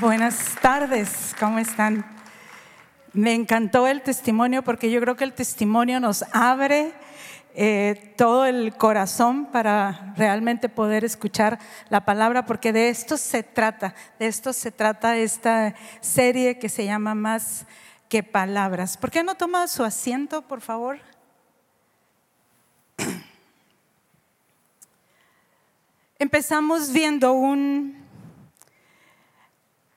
Buenas tardes, ¿cómo están? Me encantó el testimonio porque yo creo que el testimonio nos abre eh, todo el corazón para realmente poder escuchar la palabra, porque de esto se trata, de esto se trata esta serie que se llama Más que Palabras. ¿Por qué no toma su asiento, por favor? Empezamos viendo un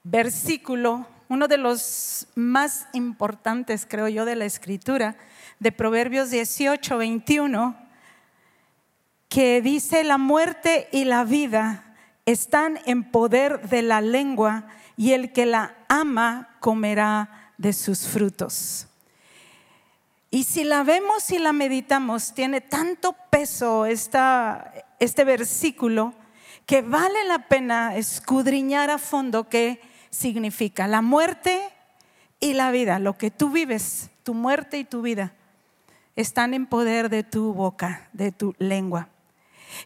versículo, uno de los más importantes, creo yo, de la escritura, de Proverbios 18, 21, que dice, la muerte y la vida están en poder de la lengua y el que la ama comerá de sus frutos. Y si la vemos y la meditamos, tiene tanto peso este versículo que vale la pena escudriñar a fondo qué significa la muerte y la vida, lo que tú vives, tu muerte y tu vida, están en poder de tu boca, de tu lengua.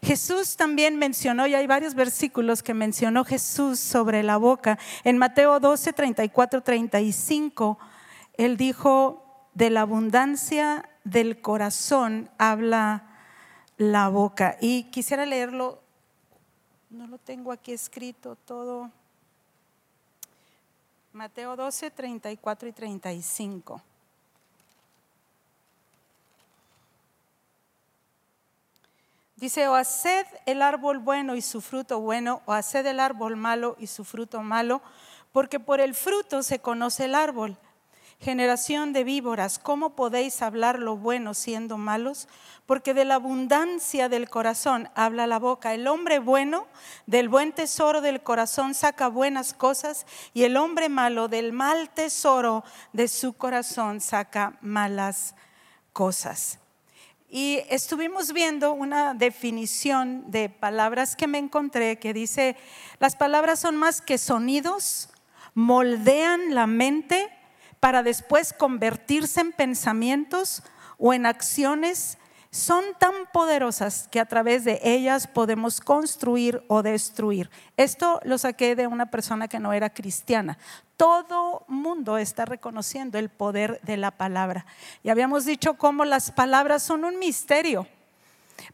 Jesús también mencionó, y hay varios versículos que mencionó Jesús sobre la boca. En Mateo 12, 34, 35, él dijo, de la abundancia del corazón habla la boca. Y quisiera leerlo, no lo tengo aquí escrito todo. Mateo 12, 34 y 35. Dice, o haced el árbol bueno y su fruto bueno, o haced el árbol malo y su fruto malo, porque por el fruto se conoce el árbol. Generación de víboras, ¿cómo podéis hablar lo bueno siendo malos? Porque de la abundancia del corazón habla la boca. El hombre bueno del buen tesoro del corazón saca buenas cosas y el hombre malo del mal tesoro de su corazón saca malas cosas. Y estuvimos viendo una definición de palabras que me encontré que dice, las palabras son más que sonidos, moldean la mente para después convertirse en pensamientos o en acciones, son tan poderosas que a través de ellas podemos construir o destruir. Esto lo saqué de una persona que no era cristiana. Todo mundo está reconociendo el poder de la palabra. Y habíamos dicho cómo las palabras son un misterio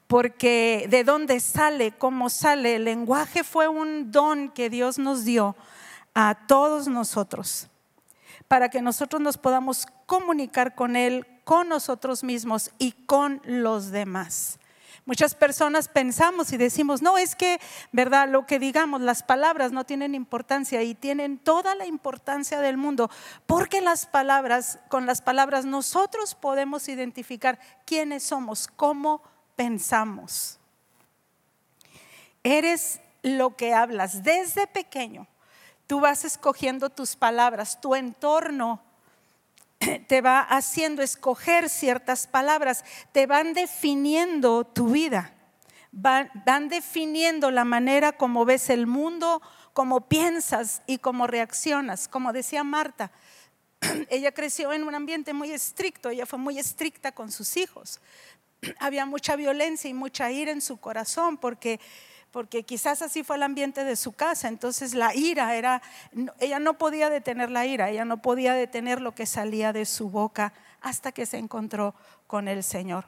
porque de dónde sale, cómo sale. El lenguaje fue un don que Dios nos dio a todos nosotros para que nosotros nos podamos comunicar con Él, con nosotros mismos y con los demás. Muchas personas pensamos y decimos, no, es que, ¿verdad? Lo que digamos, las palabras no tienen importancia y tienen toda la importancia del mundo, porque las palabras, con las palabras nosotros podemos identificar quiénes somos, cómo pensamos. Eres lo que hablas desde pequeño. Tú vas escogiendo tus palabras, tu entorno te va haciendo escoger ciertas palabras, te van definiendo tu vida, van, definiendo la manera como ves el mundo, cómo piensas y cómo reaccionas. Como decía Marta, ella creció en un ambiente muy estricto, ella fue muy estricta con sus hijos. Había mucha violencia y mucha ira en su corazón porque porque quizás así fue el ambiente de su casa, entonces la ira era, ella no podía detener la ira, ella no podía detener lo que salía de su boca hasta que se encontró con el Señor.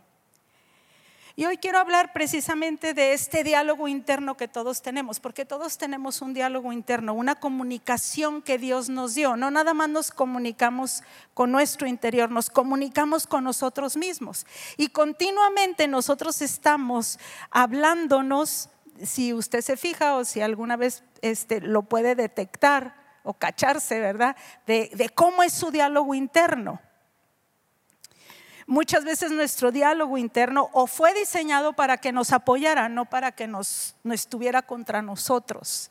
Y hoy quiero hablar precisamente de este diálogo interno que todos tenemos, porque todos tenemos un diálogo interno, una comunicación que Dios nos dio. No nada más nos comunicamos con nuestro interior, nos comunicamos con nosotros mismos. Y continuamente nosotros estamos hablándonos si usted se fija o si alguna vez este, lo puede detectar o cacharse, ¿verdad? De, de cómo es su diálogo interno. Muchas veces nuestro diálogo interno o fue diseñado para que nos apoyara, no para que nos, no estuviera contra nosotros.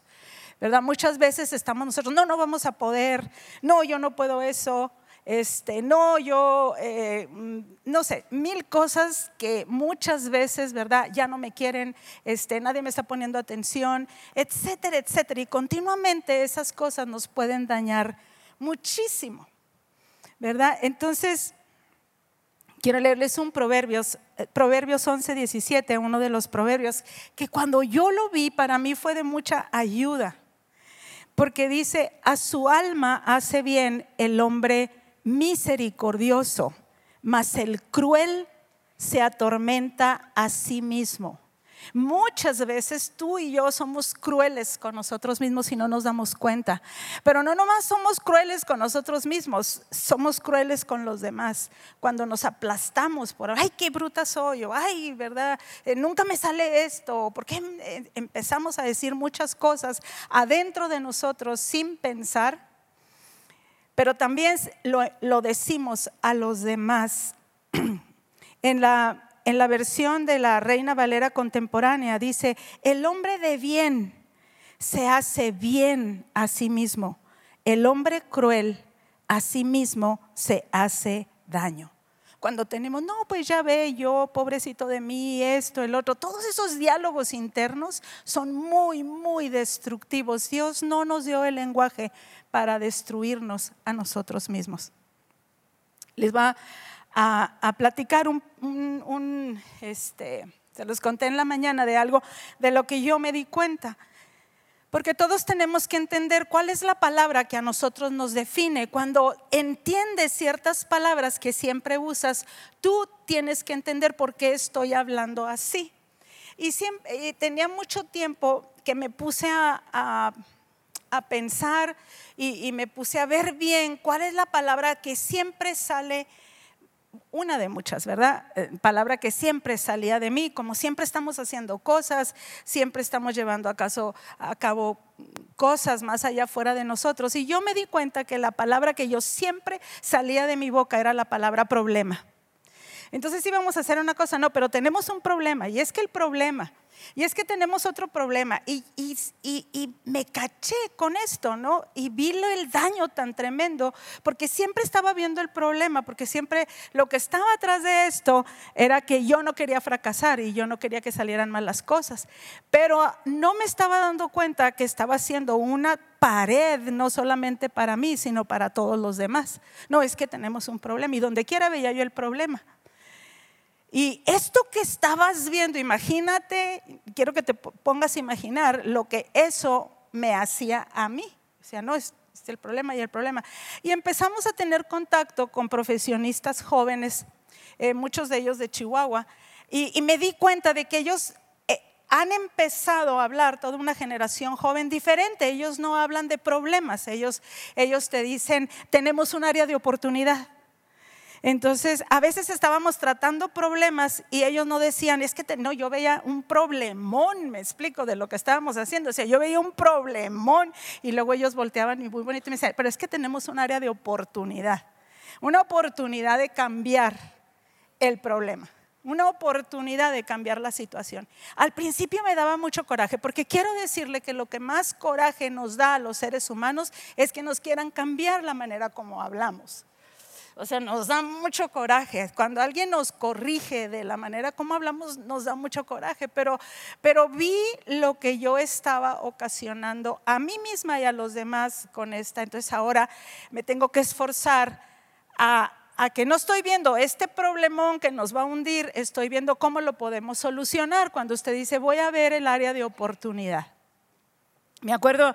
¿Verdad? Muchas veces estamos nosotros, no, no vamos a poder, no, yo no puedo eso, este, no, yo, eh, mm, no sé, mil cosas que muchas veces, ¿verdad? Ya no me quieren, este, nadie me está poniendo atención, etcétera, etcétera. Y continuamente esas cosas nos pueden dañar muchísimo, ¿verdad? Entonces, quiero leerles un Proverbios, eh, Proverbios 11, 17, uno de los proverbios, que cuando yo lo vi, para mí fue de mucha ayuda porque dice, a su alma hace bien el hombre misericordioso, mas el cruel se atormenta a sí mismo. Muchas veces tú y yo somos crueles con nosotros mismos y no nos damos cuenta. Pero no nomás somos crueles con nosotros mismos, somos crueles con los demás. Cuando nos aplastamos por, ay, qué bruta soy, o ay, ¿verdad? Eh, nunca me sale esto, porque em, empezamos a decir muchas cosas adentro de nosotros sin pensar, pero también lo, decimos a los demás. en la en la versión de la Reina Valera contemporánea dice, el hombre de bien se hace bien a sí mismo, el hombre cruel a sí mismo se hace daño. Cuando tenemos, no, pues ya ve yo, pobrecito de mí, esto, el otro, todos esos diálogos internos son muy, muy destructivos. Dios no nos dio el lenguaje para destruirnos a nosotros mismos. Les va a, platicar un, este, se los conté en la mañana de algo de lo que yo me di cuenta. Porque todos tenemos que entender cuál es la palabra que a nosotros nos define. Cuando entiendes ciertas palabras que siempre usas, tú tienes que entender por qué estoy hablando así. Y, siempre, tenía mucho tiempo que me puse a, pensar y, me puse a ver bien cuál es la palabra que siempre sale una de muchas, ¿verdad? Eh, palabra que siempre salía de mí, como siempre estamos haciendo cosas, siempre estamos llevando a, a cabo cosas más allá fuera de nosotros. Y yo me di cuenta que la palabra que yo siempre salía de mi boca era la palabra problema. Entonces íbamos a hacer una cosa, no, pero tenemos un problema, y es que el problema y es que tenemos otro problema. Y, me caché con esto, ¿no? Y vi el daño tan tremendo, porque siempre estaba viendo el problema, porque siempre lo que estaba atrás de esto era que yo no quería fracasar y yo no quería que salieran mal las cosas. Pero no me estaba dando cuenta que estaba haciendo una pared, no solamente para mí, sino para todos los demás. No, es que tenemos un problema y donde quiera veía yo el problema. Y esto que estabas viendo, imagínate, quiero que te pongas a imaginar lo que eso me hacía a mí. O sea, no es, el problema y el problema. Y empezamos a tener contacto con profesionistas jóvenes, eh, muchos de ellos de Chihuahua, y, me di cuenta de que ellos eh, han empezado a hablar toda una generación joven diferente. Ellos no hablan de problemas, ellos, ellos te dicen, tenemos un área de oportunidad. Entonces, a veces estábamos tratando problemas y ellos no decían, es que no, yo veía un problemón, me explico de lo que estábamos haciendo. O sea, yo veía un problemón y luego ellos volteaban y muy bonito me decían, pero es que tenemos un área de oportunidad, una oportunidad de cambiar el problema una oportunidad de cambiar la situación. Al principio me daba mucho coraje, porque quiero decirle que lo que más coraje nos da a los seres humanos es que nos quieran cambiar la manera como hablamos. O sea, nos da mucho coraje. Cuando alguien nos corrige de la manera como hablamos, nos da mucho coraje. Pero, pero vi lo que yo estaba ocasionando a mí misma y a los demás con esta. Entonces ahora me tengo que esforzar a, a que no estoy viendo este problemón que nos va a hundir, estoy viendo cómo lo podemos solucionar. Cuando usted dice, voy a ver el área de oportunidad. Me acuerdo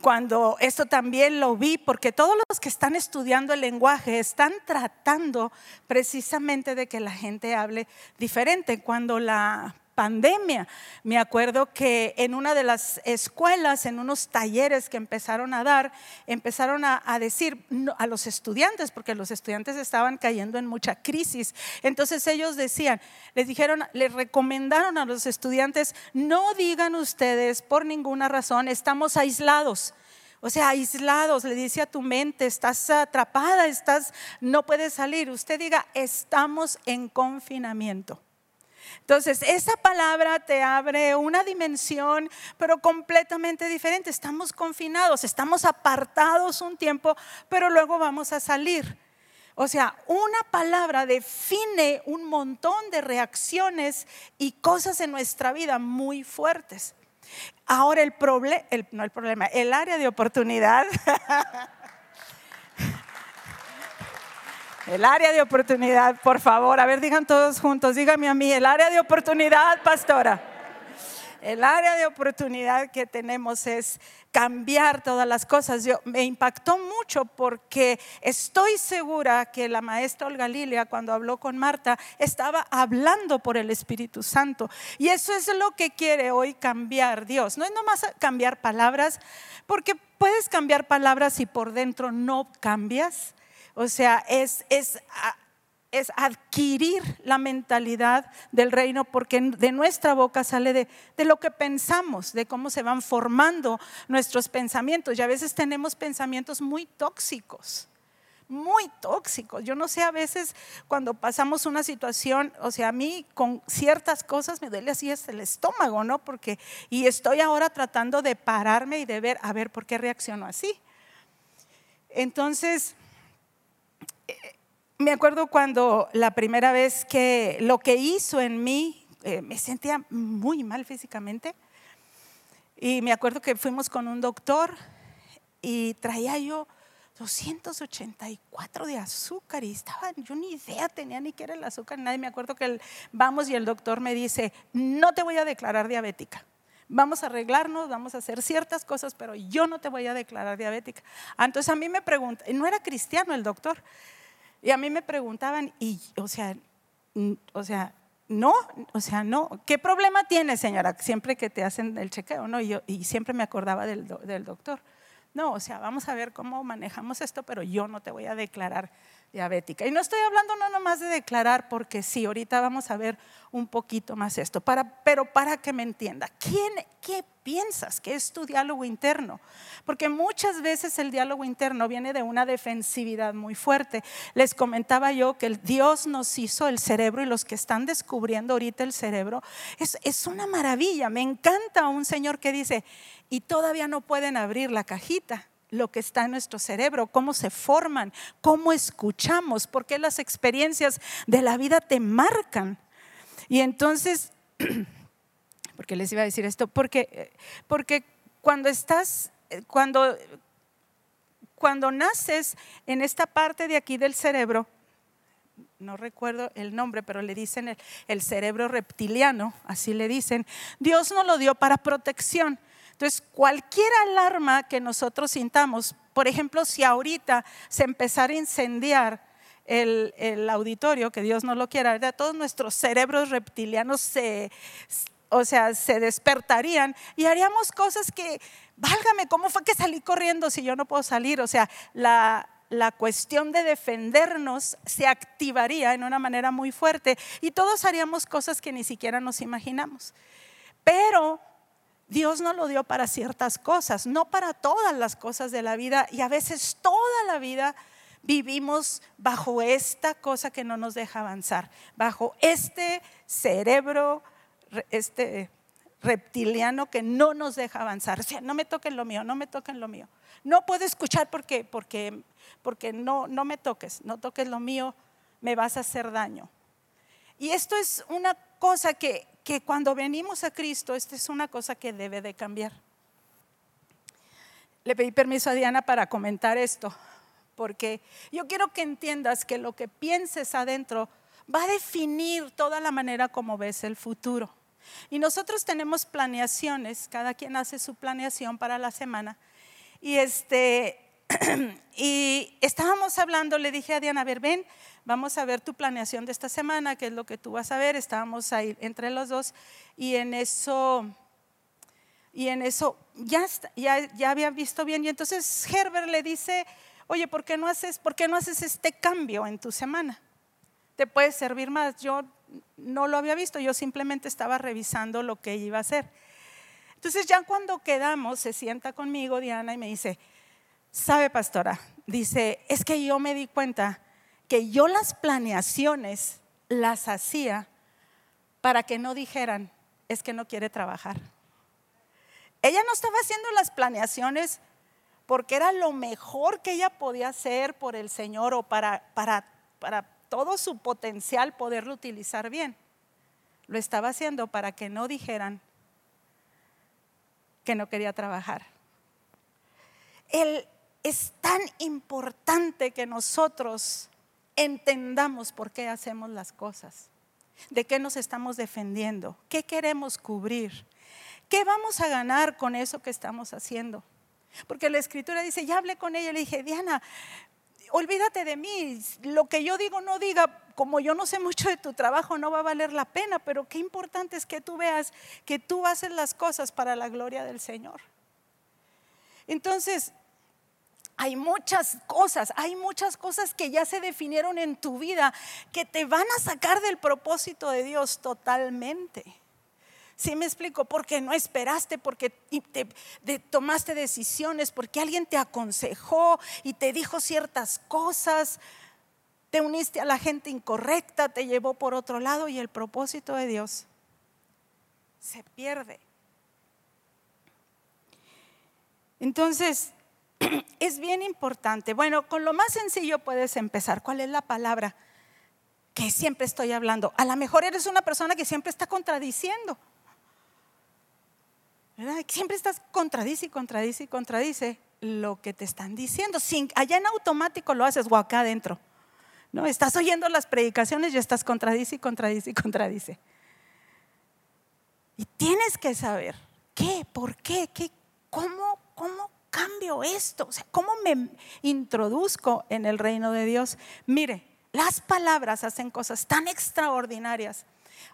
cuando esto también lo vi, porque todos los que están estudiando el lenguaje están tratando precisamente de que la gente hable diferente. Cuando la pandemia. Me acuerdo que en una de las escuelas, en unos talleres que empezaron a dar, empezaron a, decir a los estudiantes, porque los estudiantes estaban cayendo en mucha crisis. Entonces ellos decían, les dijeron, les recomendaron a los estudiantes, no digan ustedes por ninguna razón, estamos aislados. O sea, aislados, le dice a tu mente, estás atrapada, estás, no puedes salir. Usted diga, estamos en confinamiento. Entonces, esa palabra te abre una dimensión, pero completamente diferente. Estamos confinados, estamos apartados un tiempo, pero luego vamos a salir. O sea, una palabra define un montón de reacciones y cosas en nuestra vida muy fuertes. Ahora el problema, no el problema, el área de oportunidad El área de oportunidad, por favor. A ver, digan todos juntos, dígame a mí, el área de oportunidad, pastora. el área de oportunidad que tenemos es cambiar todas las cosas. Yo, me impactó mucho porque estoy segura que la maestra Olga Lilia, cuando habló con Marta, estaba hablando por el Espíritu Santo. Y eso es lo que quiere hoy cambiar Dios. No es nomás cambiar palabras, porque puedes cambiar palabras y por dentro no cambias. O sea, es, es es adquirir la mentalidad del reino, porque de nuestra boca sale de, de, lo que pensamos, de cómo se van formando nuestros pensamientos. Y a veces tenemos pensamientos muy tóxicos, muy tóxicos. Yo no sé, a veces cuando pasamos una situación, o sea, a mí con ciertas cosas me duele así el estómago, ¿no? Porque, y estoy ahora tratando de pararme y de ver, a ver, ¿por qué reacciono así? Entonces, me acuerdo cuando la primera vez que lo que hizo en mí, eh, me sentía muy mal físicamente. Y me acuerdo que fuimos con un doctor y traía yo 284 de azúcar y estaba, yo ni idea tenía ni qué era el azúcar, nadie me acuerdo que vamos y el doctor me dice, no te voy a declarar diabética. Vamos a arreglarnos, vamos a hacer ciertas cosas, pero yo no te voy a declarar diabética. Entonces a mí me pregunta, no era cristiano el doctor, y a mí me preguntaban, y, o sea, o sea, no, o sea, no. ¿Qué problema tiene, señora? Siempre que te hacen el chequeo, ¿no? Y, y siempre me acordaba del, del doctor. No, o sea, vamos a ver cómo manejamos esto, pero yo no te voy a declarar diabética. Y no estoy hablando no nomás de declarar, porque sí, ahorita vamos a ver un poquito más esto, para, pero para que me entienda, ¿quién, ¿qué piensas que es tu diálogo interno? Porque muchas veces el diálogo interno viene de una defensividad muy fuerte. Les comentaba yo que el Dios nos hizo el cerebro y los que están descubriendo ahorita el cerebro, es, es una maravilla. Me encanta un señor que dice, y todavía no pueden abrir la cajita lo que está en nuestro cerebro, cómo se forman, cómo escuchamos, por qué las experiencias de la vida te marcan. Y entonces, porque les iba a decir esto, porque, porque cuando estás, cuando, cuando naces en esta parte de aquí del cerebro, no recuerdo el nombre, pero le dicen el, el, cerebro reptiliano, así le dicen, Dios nos lo dio para protección. Entonces, cualquier alarma que nosotros sintamos, por ejemplo, si ahorita se empezara a incendiar el, auditorio, que Dios no lo quiera, ¿verdad? todos nuestros cerebros reptilianos se, o sea, se despertarían y haríamos cosas que, válgame, ¿cómo fue que salí corriendo si yo no puedo salir? O sea, la, la cuestión de defendernos se activaría en una manera muy fuerte y todos haríamos cosas que ni siquiera nos imaginamos. Pero Dios no lo dio para ciertas cosas, no para todas las cosas de la vida y a veces toda la vida vivimos bajo esta cosa que no nos deja avanzar, bajo este cerebro, este reptiliano que no nos deja avanzar. O sea, no me toquen lo mío, no me toquen lo mío. No puedo escuchar porque, porque, porque no, no me toques, no toques lo mío, me vas a hacer daño. Y esto es una cosa que, que cuando venimos a Cristo, esta es una cosa que debe de cambiar. Le pedí permiso a Diana para comentar esto, porque yo quiero que entiendas que lo que pienses adentro va a definir toda la manera como ves el futuro. Y nosotros tenemos planeaciones, cada quien hace su planeación para la semana. Y este y estábamos hablando, le dije a Diana, a ver, ven, vamos a ver tu planeación de esta semana, qué es lo que tú vas a ver. Estábamos ahí entre los dos y en eso, y en eso ya, ya, ya había visto bien. Y entonces Herbert le dice, oye, ¿por qué, no haces, ¿por qué no haces este cambio en tu semana? Te puede servir más. Yo no lo había visto, yo simplemente estaba revisando lo que iba a hacer. Entonces ya cuando quedamos, se sienta conmigo Diana y me dice, sabe pastora, dice, es que yo me di cuenta que yo las planeaciones las hacía para que no dijeran, es que no quiere trabajar. Ella no estaba haciendo las planeaciones porque era lo mejor que ella podía hacer por el Señor o para, para, para todo su potencial poderlo utilizar bien. Lo estaba haciendo para que no dijeran que no quería trabajar. Es tan importante que nosotros entendamos por qué hacemos las cosas, de qué nos estamos defendiendo, qué queremos cubrir. ¿Qué vamos a ganar con eso que estamos haciendo? Porque la escritura dice, ya hablé con ella, le dije, Diana, olvídate de mí, lo que yo digo no diga, como yo no sé mucho de tu trabajo, no va a valer la pena, pero qué importante es que tú veas que tú haces las cosas para la gloria del Señor. Entonces, hay muchas cosas, hay muchas cosas que ya se definieron en tu vida que te van a sacar del propósito de Dios totalmente. ¿Sí me explico? Porque no esperaste, porque te, tomaste decisiones, porque alguien te aconsejó y te dijo ciertas cosas, te uniste a la gente incorrecta, te llevó por otro lado y el propósito de Dios se pierde. Entonces, es bien importante. Bueno, con lo más sencillo puedes empezar. ¿Cuál es la palabra que siempre estoy hablando? A lo mejor eres una persona que siempre está contradiciendo. ¿verdad? Siempre estás contradice y contradice y contradice lo que te están diciendo. Sin, allá en automático lo haces o acá adentro. ¿no? Estás oyendo las predicaciones y estás contradice y contradice y contradice. Y tienes que saber qué, por qué, qué, cómo, cómo cambio esto? O sea, ¿cómo me introduzco en el reino de Dios? Mire, las palabras hacen cosas tan extraordinarias.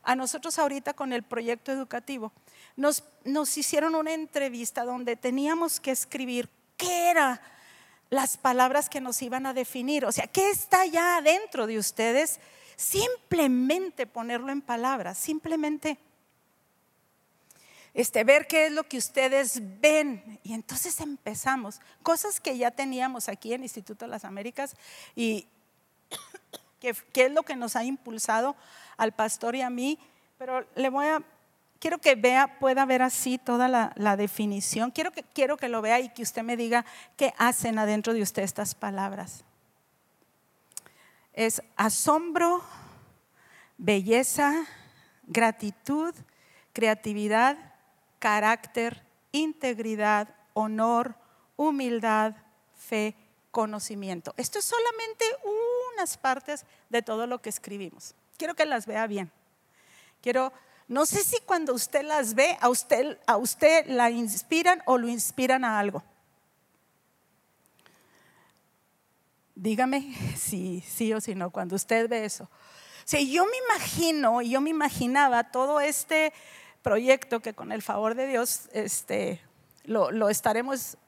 A nosotros ahorita con el proyecto educativo nos, nos hicieron una entrevista donde teníamos que escribir qué eran las palabras que nos iban a definir. O sea, ¿qué está ya adentro de ustedes? Simplemente ponerlo en palabras, simplemente este, ver qué es lo que ustedes ven. Y entonces empezamos, cosas que ya teníamos aquí en Instituto de las Américas y que, es lo que nos ha impulsado al pastor y a mí, pero le voy a, quiero que vea, pueda ver así toda la, la definición, quiero que, quiero que lo vea y que usted me diga qué hacen adentro de usted estas palabras. Es asombro, belleza, gratitud, creatividad, carácter, integridad, honor, humildad, fe, conocimiento. Esto es solamente unas partes de todo lo que escribimos. Quiero que las vea bien. Quiero, no sé si cuando usted las ve, a usted, a usted la inspiran o lo inspiran a algo. Dígame si sí o si no, cuando usted ve eso. Si yo me imagino, yo me imaginaba todo este proyecto que con el favor de Dios este, lo, lo estaremos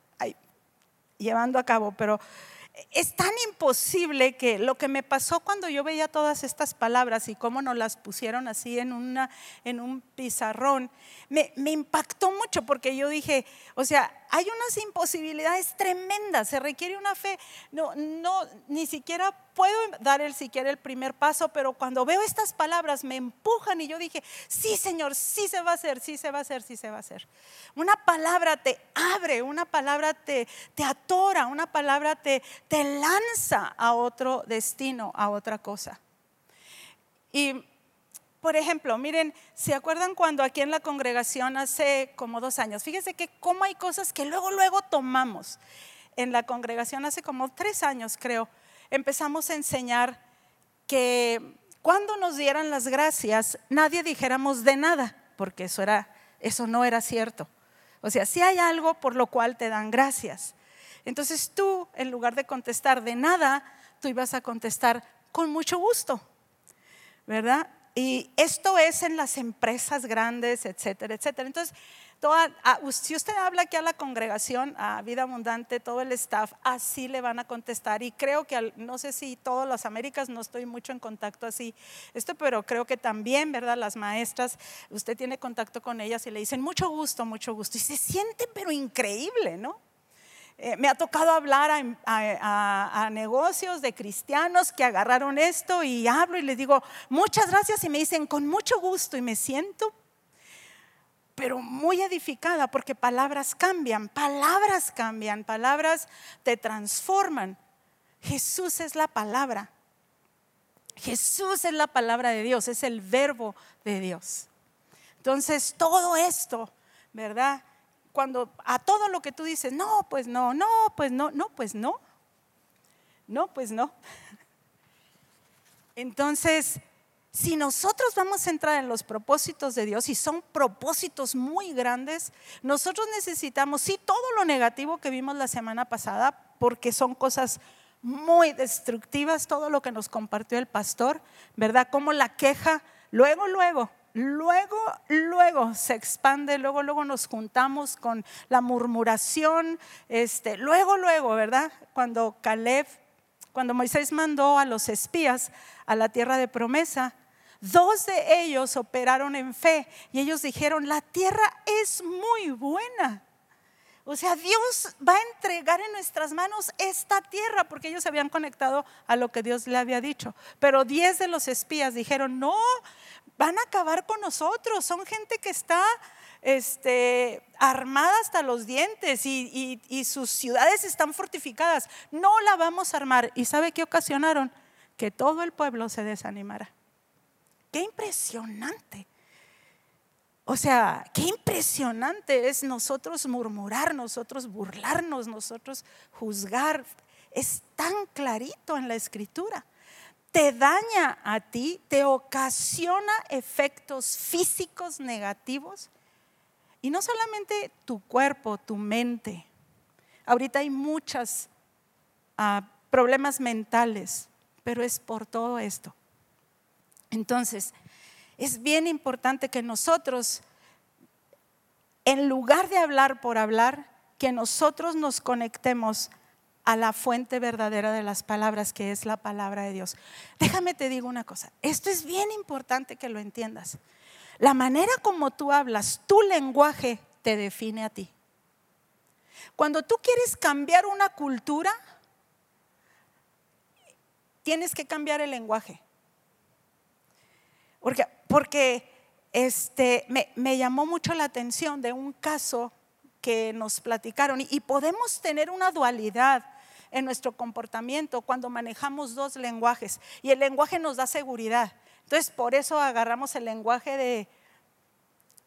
llevando a cabo, pero es tan imposible que lo que me pasó cuando yo veía todas estas palabras y cómo nos las pusieron así en, una, en un pizarrón, me, me, impactó mucho porque yo dije, o sea, hay unas imposibilidades tremendas, se requiere una fe, no, no, ni siquiera puedo dar el siquiera el primer paso, pero cuando veo estas palabras me empujan y yo dije, sí Señor, sí se va a hacer, sí se va a hacer, sí se va a hacer. Una palabra te abre, una palabra te, te atora, una palabra te, te lanza a otro destino, a otra cosa. Y por ejemplo, miren, ¿se acuerdan cuando aquí en la congregación hace como dos años? Fíjense que cómo hay cosas que luego, luego tomamos. En la congregación hace como tres años, creo, empezamos a enseñar que cuando nos dieran las gracias, nadie dijéramos de nada, porque eso, era, eso no era cierto. O sea, si hay algo por lo cual te dan gracias. Entonces tú, en lugar de contestar de nada, tú ibas a contestar con mucho gusto, ¿verdad? Y esto es en las empresas grandes, etcétera, etcétera. Entonces, si usted habla aquí a la congregación, a Vida Abundante, todo el staff, así le van a contestar. Y creo que, no sé si todas las Américas, no estoy mucho en contacto así, esto, pero creo que también, ¿verdad? Las maestras, usted tiene contacto con ellas y le dicen mucho gusto, mucho gusto. Y se siente, pero increíble, ¿no? Eh, me ha tocado hablar a, negocios de cristianos que agarraron esto y hablo y les digo, muchas gracias y me dicen, con mucho gusto y me siento, pero muy edificada porque palabras cambian, palabras cambian, palabras te transforman. Jesús es la palabra. Jesús es la palabra de Dios, es el verbo de Dios. Entonces, todo esto, ¿verdad? Cuando a todo lo que tú dices, no, pues no, no, pues no, no, pues no, no, pues no. Entonces, si nosotros vamos a entrar en los propósitos de Dios y son propósitos muy grandes, nosotros necesitamos, sí, todo lo negativo que vimos la semana pasada, porque son cosas muy destructivas, todo lo que nos compartió el pastor, ¿verdad? Como la queja, luego, luego, luego, luego se expande, luego, luego nos juntamos con la murmuración, este, luego, luego, ¿verdad? Cuando Caleb, cuando Moisés mandó a los espías a la tierra de promesa, Dos de ellos operaron en fe y ellos dijeron, la tierra es muy buena. O sea, Dios va a entregar en nuestras manos esta tierra porque ellos se habían conectado a lo que Dios le había dicho. Pero diez de los espías dijeron, no, van a acabar con nosotros. Son gente que está este, armada hasta los dientes y, y sus ciudades están fortificadas. No la vamos a armar. ¿Y sabe qué ocasionaron? Que todo el pueblo se desanimara. Qué impresionante. O sea, qué impresionante es nosotros murmurar, nosotros burlarnos, nosotros juzgar. Es tan clarito en la escritura. Te daña a ti, te ocasiona efectos físicos negativos. Y no solamente tu cuerpo, tu mente. Ahorita hay muchos ah, problemas mentales, pero es por todo esto. Entonces, es bien importante que nosotros, en lugar de hablar por hablar, que nosotros nos conectemos a la fuente verdadera de las palabras, que es la palabra de Dios. Déjame te digo una cosa, esto es bien importante que lo entiendas. La manera como tú hablas, tu lenguaje te define a ti. Cuando tú quieres cambiar una cultura, tienes que cambiar el lenguaje. Porque, porque este, me, llamó mucho la atención de un caso que nos platicaron y, podemos tener una dualidad en nuestro comportamiento cuando manejamos dos lenguajes y el lenguaje nos da seguridad. Entonces, por eso agarramos el lenguaje de,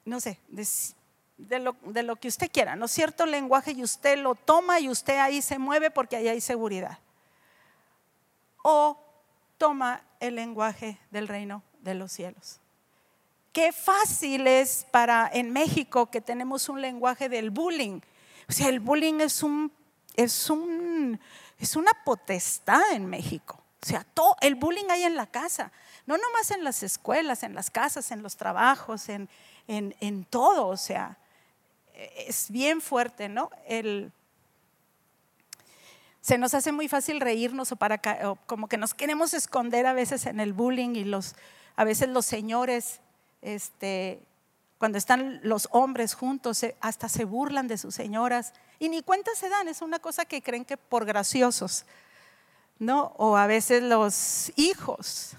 no sé, de, lo, de, lo, que usted quiera, ¿no cierto? Lenguaje y usted lo toma y usted ahí se mueve porque ahí hay seguridad. O toma el lenguaje del reino de los cielos. Qué fácil es para en México que tenemos un lenguaje del bullying. O sea, el bullying es un es un es una potestad en México. O sea, todo, el bullying hay en la casa, no nomás en las escuelas, en las casas, en los trabajos, en, en, en todo. O sea, es bien fuerte, ¿no? El, se nos hace muy fácil reírnos o, para, como que nos queremos esconder a veces en el bullying y los, a veces los señores, este, cuando están los hombres juntos, hasta se burlan de sus señoras y ni cuenta se dan, es una cosa que creen que por graciosos, ¿no? O a veces los hijos,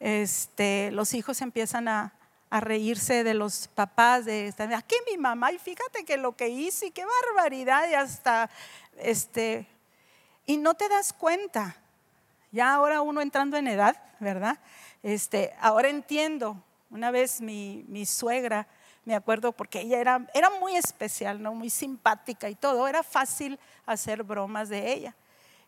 este, los hijos empiezan a, reírse de los papás, de aquí mi mamá, y fíjate que lo que hice, qué barbaridad, y hasta, este, y no te das cuenta, ya ahora uno entrando en edad, ¿verdad? Este, ahora entiendo, una vez mi, suegra, me acuerdo porque ella era, era muy especial, ¿no? muy simpática y todo, era fácil hacer bromas de ella.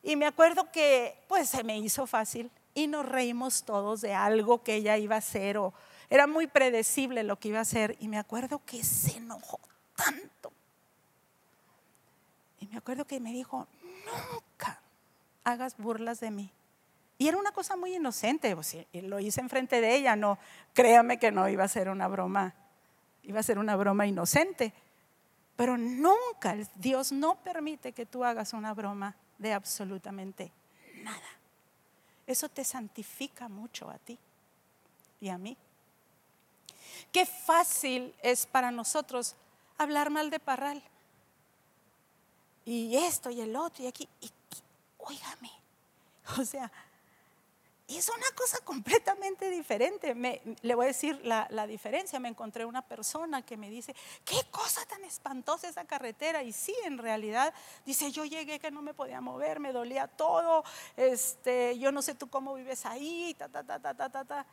Y me acuerdo que pues se me hizo fácil y nos reímos todos de algo que ella iba a hacer o era muy predecible lo que iba a hacer y me acuerdo que se enojó tanto. Y me acuerdo que me dijo, nunca hagas burlas de mí. Y era una cosa muy inocente, lo hice enfrente de ella, no, créame que no iba a ser una broma, iba a ser una broma inocente. Pero nunca, Dios no permite que tú hagas una broma de absolutamente nada. Eso te santifica mucho a ti y a mí. Qué fácil es para nosotros hablar mal de Parral. Y esto y el otro y aquí. Y, óigame, o sea, es una cosa completamente diferente. le voy a decir la, diferencia. Me encontré una persona que me dice, qué cosa tan espantosa esa carretera. Y sí, en realidad, dice, yo llegué que no me podía mover, me dolía todo. Este, yo no sé tú cómo vives ahí, ta, ta, ta, ta, ta, ta, ta.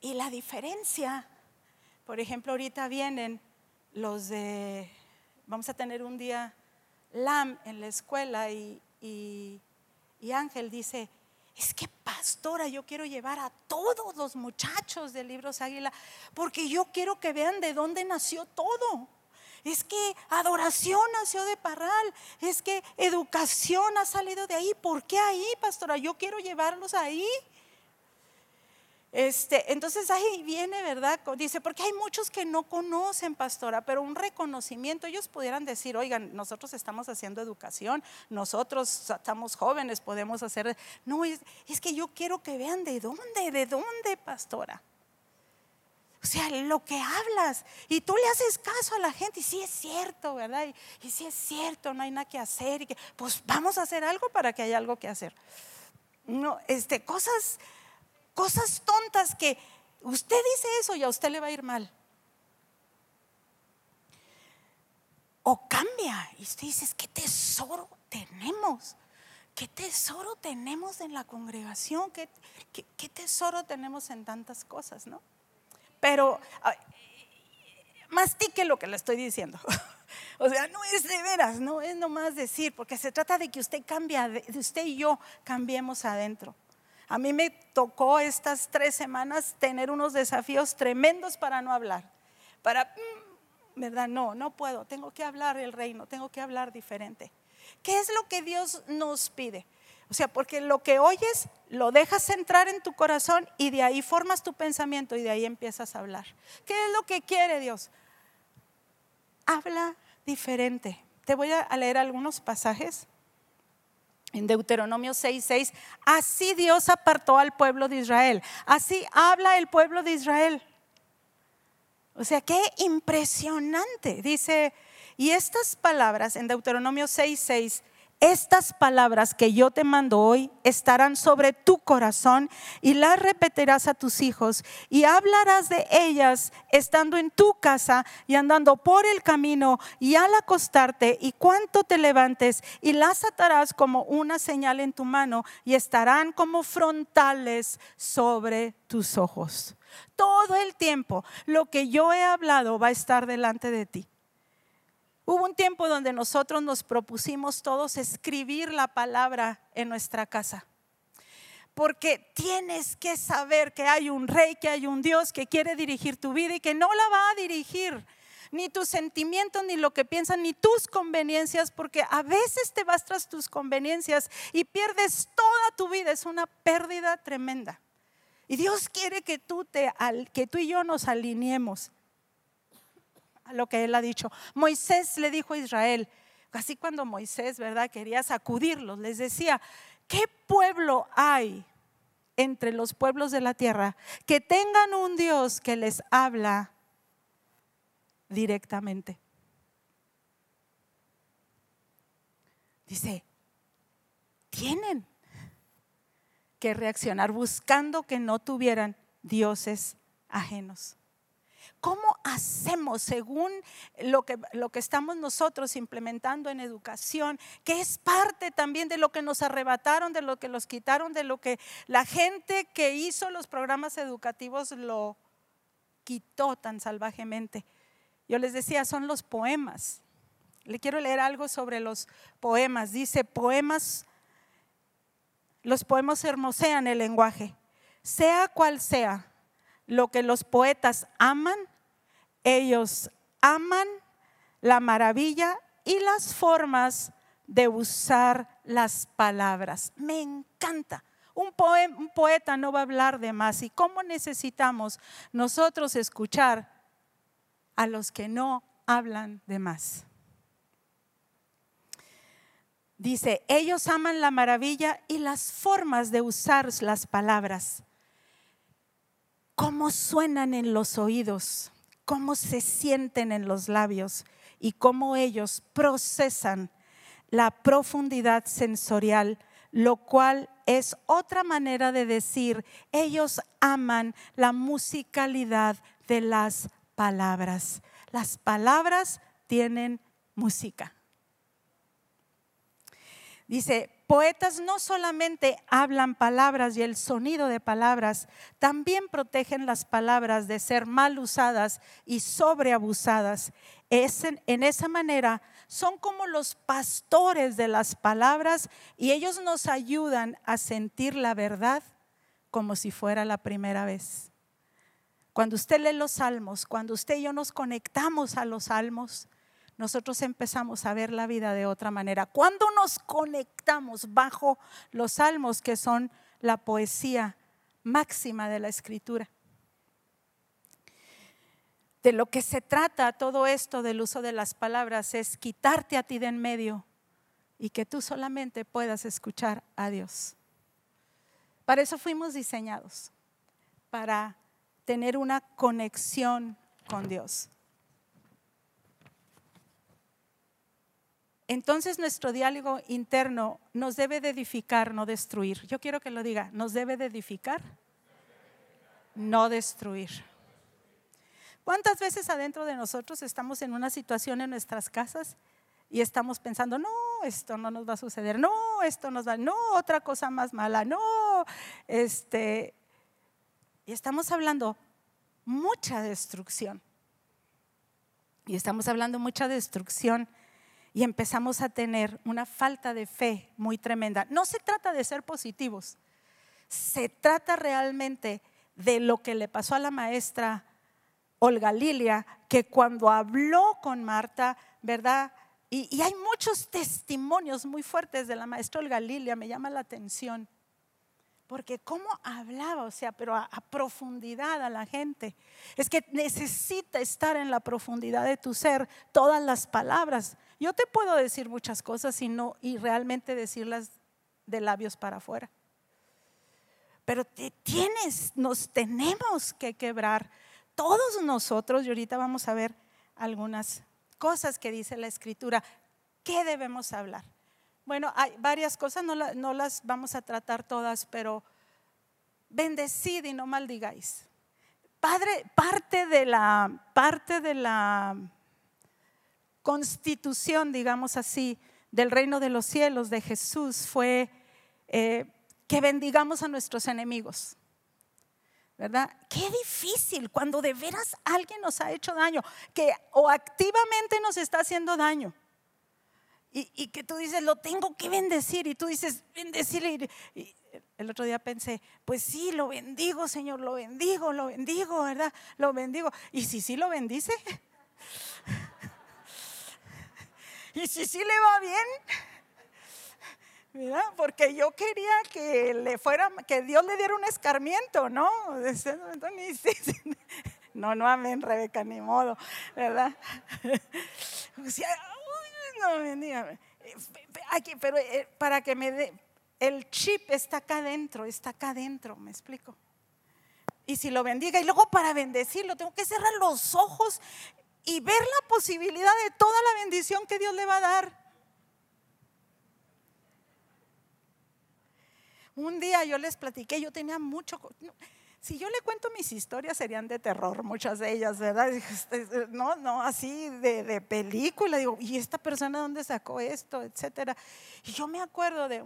Y la diferencia, por ejemplo, ahorita vienen los de, vamos a tener un día LAM en la escuela y, y Ángel dice, es que pastora, yo quiero llevar a todos los muchachos de Libros Águila, porque yo quiero que vean de dónde nació todo. Es que adoración nació de Parral, es que educación ha salido de ahí. ¿Por qué ahí, pastora? Yo quiero llevarlos ahí. Este, entonces ahí viene, ¿verdad? Dice, porque hay muchos que no conocen, pastora, pero un reconocimiento, ellos pudieran decir, oigan, nosotros estamos haciendo educación, nosotros estamos jóvenes, podemos hacer... No, es, que yo quiero que vean de dónde, de dónde, pastora. O sea, lo que hablas. Y tú le haces caso a la gente. Y sí es cierto, ¿verdad? Y, sí es cierto, no hay nada que hacer. Y que, pues vamos a hacer algo para que haya algo que hacer. No, este, cosas Cosas tontas que usted dice eso y a usted le va a ir mal. O cambia y usted dice, ¿qué tesoro tenemos? ¿Qué tesoro tenemos en la congregación? ¿Qué, tesoro tenemos en tantas cosas, no? Pero mastique lo que le estoy diciendo. O sea, no es de veras, no es nomás decir, porque se trata de que usted cambie, de usted y yo cambiemos adentro. A mí me tocó estas tres semanas tener unos desafíos tremendos para no hablar. Para, mm, ¿verdad? No, no puedo. Tengo que hablar el reino, tengo que hablar diferente. ¿Qué es lo que Dios nos pide? O sea, porque lo que oyes lo dejas entrar en tu corazón y de ahí formas tu pensamiento y de ahí empiezas a hablar. ¿Qué es lo que quiere Dios? Habla diferente. Te voy a leer algunos pasajes en Deuteronomio 6:6, así Dios apartó al pueblo de Israel. Así habla el pueblo de Israel. O sea, qué impresionante. Dice, y estas palabras en Deuteronomio 6:6 estas palabras que yo te mando hoy estarán sobre tu corazón y las repetirás a tus hijos y hablarás de ellas estando en tu casa y andando por el camino y al acostarte y cuanto te levantes y las atarás como una señal en tu mano y estarán como frontales sobre tus ojos. Todo el tiempo lo que yo he hablado va a estar delante de ti. Hubo un tiempo donde nosotros nos propusimos todos escribir la palabra en nuestra casa. Porque tienes que saber que hay un rey, que hay un Dios que quiere dirigir tu vida y que no la va a dirigir ni tus sentimientos, ni lo que piensan, ni tus conveniencias, porque a veces te vas tras tus conveniencias y pierdes toda tu vida. Es una pérdida tremenda. Y Dios quiere que tú, te, que tú y yo nos alineemos lo que él ha dicho. Moisés le dijo a Israel, así cuando Moisés, ¿verdad? Quería sacudirlos, les decía, ¿qué pueblo hay entre los pueblos de la tierra que tengan un Dios que les habla directamente? Dice, tienen que reaccionar buscando que no tuvieran dioses ajenos. ¿Cómo hacemos según lo que, lo que estamos nosotros implementando en educación, que es parte también de lo que nos arrebataron, de lo que nos quitaron, de lo que la gente que hizo los programas educativos lo quitó tan salvajemente? Yo les decía, son los poemas. Le quiero leer algo sobre los poemas. Dice, poemas, los poemas hermosean el lenguaje, sea cual sea lo que los poetas aman, ellos aman la maravilla y las formas de usar las palabras. Me encanta. Un, un, poeta no va a hablar de más. ¿Y cómo necesitamos nosotros escuchar a los que no hablan de más? Dice, ellos aman la maravilla y las formas de usar las palabras cómo suenan en los oídos, cómo se sienten en los labios y cómo ellos procesan la profundidad sensorial, lo cual es otra manera de decir, ellos aman la musicalidad de las palabras. Las palabras tienen música. Dice, poetas no solamente hablan palabras y el sonido de palabras, también protegen las palabras de ser mal usadas y sobreabusadas. es en, esa manera, son como los pastores de las palabras y ellos nos ayudan a sentir la verdad como si fuera la primera vez. Cuando usted lee los salmos, cuando usted y yo nos conectamos a los salmos, nosotros empezamos a ver la vida de otra manera. Cuando nos conectamos bajo los salmos, que son la poesía máxima de la escritura. De lo que se trata todo esto del uso de las palabras es quitarte a ti de en medio y que tú solamente puedas escuchar a Dios. Para eso fuimos diseñados, para tener una conexión con Dios. Entonces nuestro diálogo interno nos debe de edificar, no destruir. Yo quiero que lo diga, nos debe de edificar, no destruir. ¿Cuántas veces adentro de nosotros estamos en una situación en nuestras casas y estamos pensando, no, esto no nos va a suceder, no, esto nos va, no, otra cosa más mala, no, este, y estamos hablando mucha destrucción. Y estamos hablando mucha destrucción y empezamos a tener una falta de fe muy tremenda. No se trata de ser positivos, se trata realmente de lo que le pasó a la maestra Olga Lilia, que cuando habló con Marta, ¿verdad? Y, hay muchos testimonios muy fuertes de la maestra Olga Lilia, me llama la atención. Porque cómo hablaba, o sea, pero a, profundidad a la gente. Es que necesita estar en la profundidad de tu ser todas las palabras. Yo te puedo decir muchas cosas y, no, y realmente decirlas de labios para afuera. Pero te tienes, nos tenemos que quebrar todos nosotros, y ahorita vamos a ver algunas cosas que dice la escritura, ¿qué debemos hablar? Bueno, hay varias cosas, no, no las vamos a tratar todas, pero bendecid y no maldigáis. Padre, parte de la, parte de la constitución, digamos así, del reino de los cielos de Jesús fue eh, que bendigamos a nuestros enemigos. ¿Verdad? Qué difícil cuando de veras alguien nos ha hecho daño, que o activamente nos está haciendo daño. Y, que tú dices, lo tengo que bendecir. Y tú dices, bendecirle. El otro día pensé, pues sí, lo bendigo, Señor, lo bendigo, lo bendigo, ¿verdad? Lo bendigo. Y si sí lo bendice, y si sí le va bien, ¿verdad? Porque yo quería que le fuera, que Dios le diera un escarmiento, ¿no? No, no, amén, Rebeca, ni modo, ¿verdad? O no, bendiga. Aquí, pero eh, para que me dé, el chip está acá adentro, está acá adentro, me explico. Y si lo bendiga, y luego para bendecirlo, tengo que cerrar los ojos y ver la posibilidad de toda la bendición que Dios le va a dar. Un día yo les platiqué, yo tenía mucho... Si yo le cuento mis historias serían de terror, muchas de ellas, ¿verdad? Este, no, no, así de, película. Digo, ¿y esta persona dónde sacó esto? Etcétera. Y yo me acuerdo de,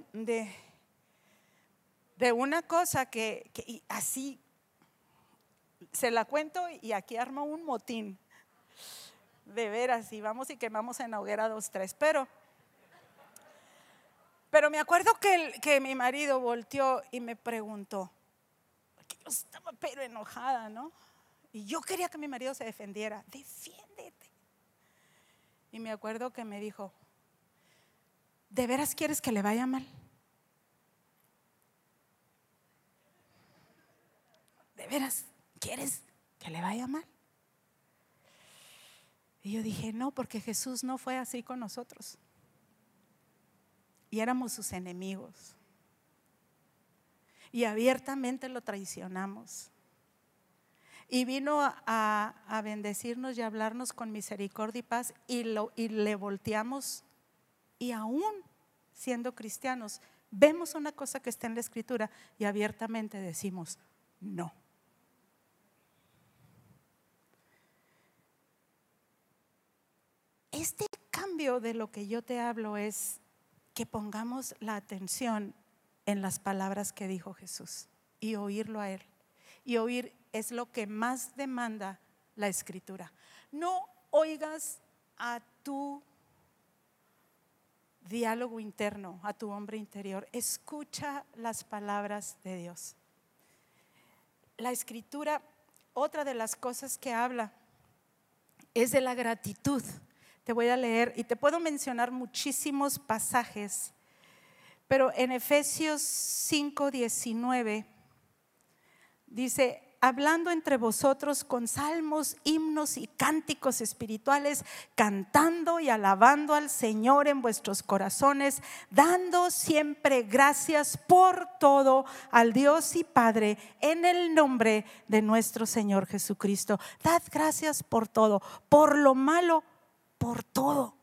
de, una cosa que, que así se la cuento y aquí armo un motín de veras, y vamos y quemamos en la hoguera dos, tres. Pero, pero me acuerdo que, que mi marido volteó y me preguntó, que yo estaba pero enojada, ¿no? Y yo quería que mi marido se defendiera, defiéndete. Y me acuerdo que me dijo, ¿de veras quieres que le vaya mal? ¿De veras quieres que le vaya mal? Y yo dije, no, porque Jesús no fue así con nosotros. Y éramos sus enemigos. Y abiertamente lo traicionamos. Y vino a, bendecirnos y a hablarnos con misericordia y paz y, lo, y le volteamos. Y aún siendo cristianos, vemos una cosa que está en la escritura y abiertamente decimos, no. Este cambio de lo que yo te hablo es que pongamos la atención en las palabras que dijo Jesús y oírlo a Él. Y oír es lo que más demanda la escritura. No oigas a tu diálogo interno, a tu hombre interior. Escucha las palabras de Dios. La escritura, otra de las cosas que habla es de la gratitud. Te voy a leer y te puedo mencionar muchísimos pasajes, pero en Efesios 5, 19 dice, hablando entre vosotros con salmos, himnos y cánticos espirituales, cantando y alabando al Señor en vuestros corazones, dando siempre gracias por todo al Dios y Padre en el nombre de nuestro Señor Jesucristo. Dad gracias por todo, por lo malo, por todo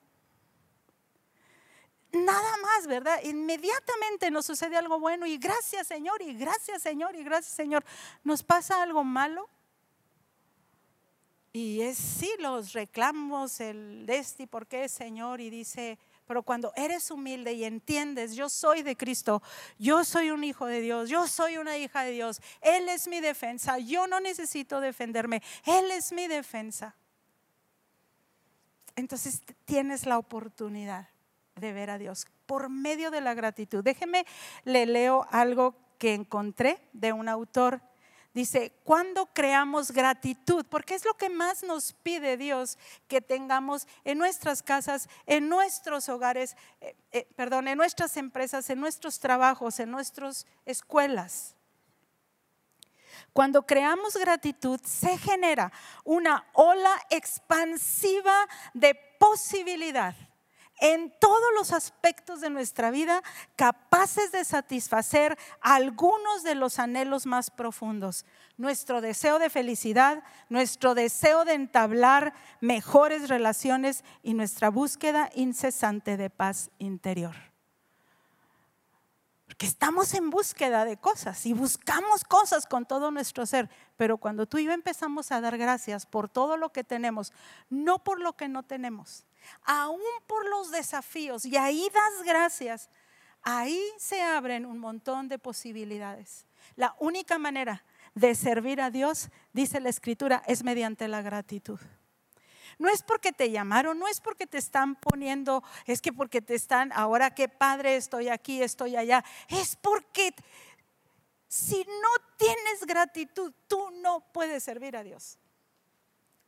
nada más, ¿verdad? Inmediatamente nos sucede algo bueno y gracias Señor, y gracias Señor, y gracias Señor. Nos pasa algo malo. Y es sí los reclamos, el este, ¿por qué Señor? Y dice, pero cuando eres humilde y entiendes, yo soy de Cristo, yo soy un hijo de Dios, yo soy una hija de Dios, Él es mi defensa, yo no necesito defenderme, Él es mi defensa. Entonces tienes la oportunidad de ver a Dios por medio de la gratitud. Déjeme, le leo algo que encontré de un autor. Dice, cuando creamos gratitud, porque es lo que más nos pide Dios que tengamos en nuestras casas, en nuestros hogares, eh, eh, perdón, en nuestras empresas, en nuestros trabajos, en nuestras escuelas. Cuando creamos gratitud, se genera una ola expansiva de posibilidad en todos los aspectos de nuestra vida capaces de satisfacer algunos de los anhelos más profundos. Nuestro deseo de felicidad, nuestro deseo de entablar mejores relaciones y nuestra búsqueda incesante de paz interior. Porque estamos en búsqueda de cosas y buscamos cosas con todo nuestro ser. Pero cuando tú y yo empezamos a dar gracias por todo lo que tenemos, no por lo que no tenemos, aún por los desafíos, y ahí das gracias, ahí se abren un montón de posibilidades. La única manera de servir a Dios, dice la Escritura, es mediante la gratitud. No es porque te llamaron, no es porque te están poniendo, es que porque te están, ahora qué padre estoy aquí, estoy allá. Es porque si no tienes gratitud, tú no puedes servir a Dios.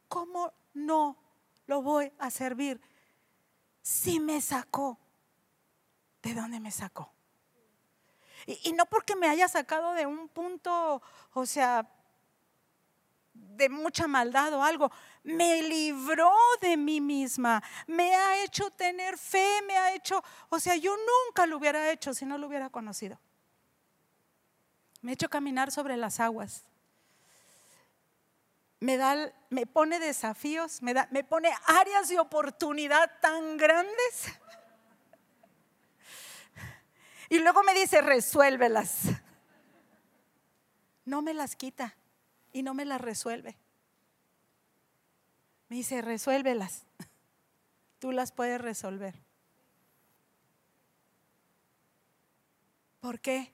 ¿Cómo no lo voy a servir si me sacó? ¿De dónde me sacó? Y, y, no porque me haya sacado de un punto, o sea, de mucha maldad o algo, me libró de mí misma, me ha hecho tener fe, me ha hecho, o sea, yo nunca lo hubiera hecho si no lo hubiera conocido. Me ha hecho caminar sobre las aguas. Me, da, me pone desafíos, me, da, me pone áreas de oportunidad tan grandes. Y luego me dice, resuélvelas. No me las quita y no me las resuelve. Me dice, resuélvelas. Tú las puedes resolver. ¿Por qué?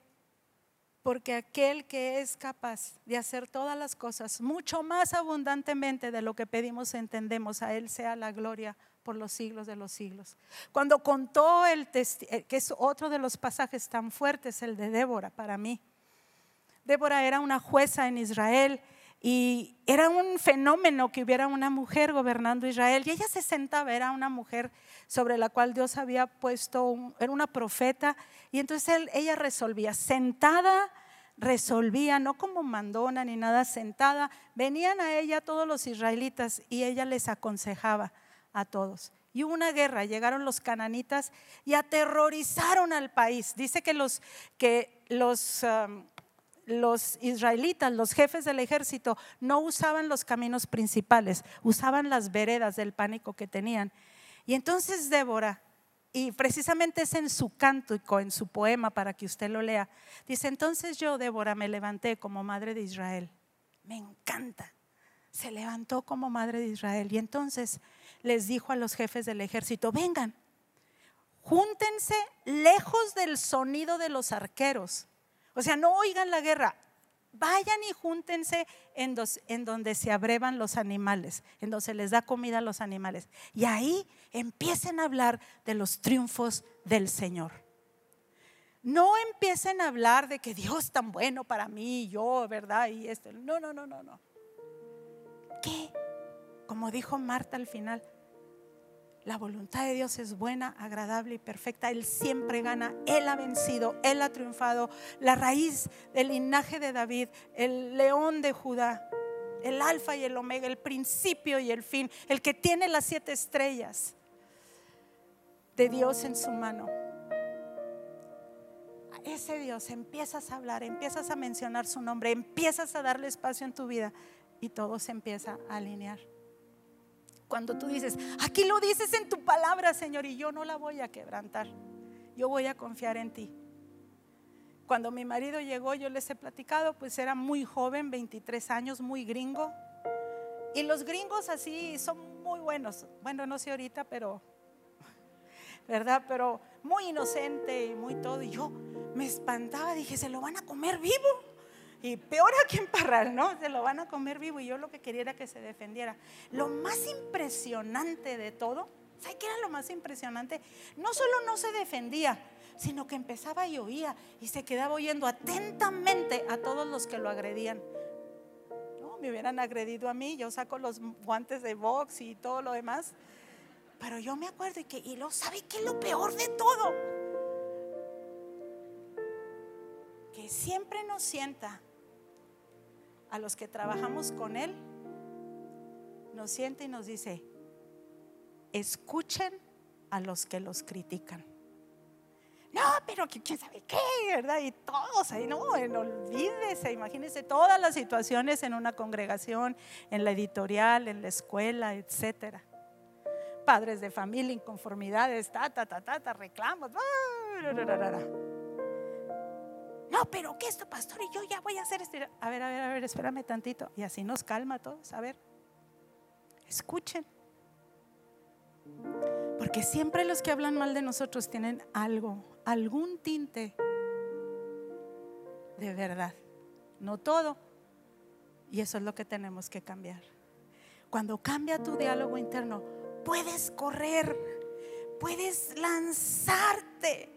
Porque aquel que es capaz de hacer todas las cosas mucho más abundantemente de lo que pedimos entendemos, a Él sea la gloria por los siglos de los siglos. Cuando contó el testimonio, eh, que es otro de los pasajes tan fuertes, el de Débora para mí. Débora era una jueza en Israel y era un fenómeno que hubiera una mujer gobernando Israel. Y ella se sentaba, era una mujer sobre la cual Dios había puesto, era una profeta. Y entonces ella resolvía, sentada resolvía, no como mandona ni nada, sentada. Venían a ella todos los israelitas y ella les aconsejaba a todos. Y hubo una guerra, llegaron los cananitas y aterrorizaron al país. Dice que los, que los um, los israelitas, los jefes del ejército, no usaban los caminos principales, usaban las veredas del pánico que tenían. Y entonces Débora, y precisamente es en su cántico, en su poema, para que usted lo lea, dice, entonces yo, Débora, me levanté como madre de Israel. Me encanta. Se levantó como madre de Israel. Y entonces les dijo a los jefes del ejército, vengan, júntense lejos del sonido de los arqueros o sea, no oigan la guerra, vayan y júntense en, en, donde se abrevan los animales, en donde se les da comida a los animales. Y ahí empiecen a hablar de los triunfos del Señor. No empiecen a hablar de que Dios es tan bueno para mí, yo, ¿verdad? Y esto. No, no, no, no, no. ¿Qué? Como dijo Marta al final, la voluntad de Dios es buena, agradable y perfecta. Él siempre gana. Él ha vencido. Él ha triunfado. La raíz del linaje de David, el león de Judá, el alfa y el omega, el principio y el fin, el que tiene las siete estrellas de Dios en su mano. Ese Dios empiezas a hablar, empiezas a mencionar su nombre, empiezas a darle espacio en tu vida y todo se empieza a alinear. Cuando tú dices, aquí lo dices en tu palabra, Señor, y yo no la voy a quebrantar. Yo voy a confiar en ti. Cuando mi marido llegó, yo les he platicado, pues era muy joven, 23 años, muy gringo. Y los gringos así son muy buenos. Bueno, no sé ahorita, pero, ¿verdad? Pero muy inocente y muy todo. Y yo me espantaba, dije, se lo van a comer vivo. Y peor aquí en Parral, ¿no? Se lo van a comer vivo y yo lo que quería era que se defendiera. Lo más impresionante de todo, ¿sabe qué era lo más impresionante? No solo no se defendía, sino que empezaba y oía y se quedaba oyendo atentamente a todos los que lo agredían. No, me hubieran agredido a mí, yo saco los guantes de box y todo lo demás. Pero yo me acuerdo y que, y lo sabe que es lo peor de todo. Que siempre nos sienta a los que trabajamos con Él, nos siente y nos dice, escuchen a los que los critican. No, pero quién sabe qué, ¿verdad? Y todos ahí, no, olvídese, imagínense todas las situaciones en una congregación, en la editorial, en la escuela, etcétera. Padres de familia, inconformidades, ta, ta, ta, ta, reclamos. No, pero ¿qué esto, pastor? Y yo ya voy a hacer esto. A ver, a ver, a ver, espérame tantito. Y así nos calma a todos. A ver, escuchen. Porque siempre los que hablan mal de nosotros tienen algo, algún tinte de verdad. No todo. Y eso es lo que tenemos que cambiar. Cuando cambia tu diálogo interno, puedes correr, puedes lanzarte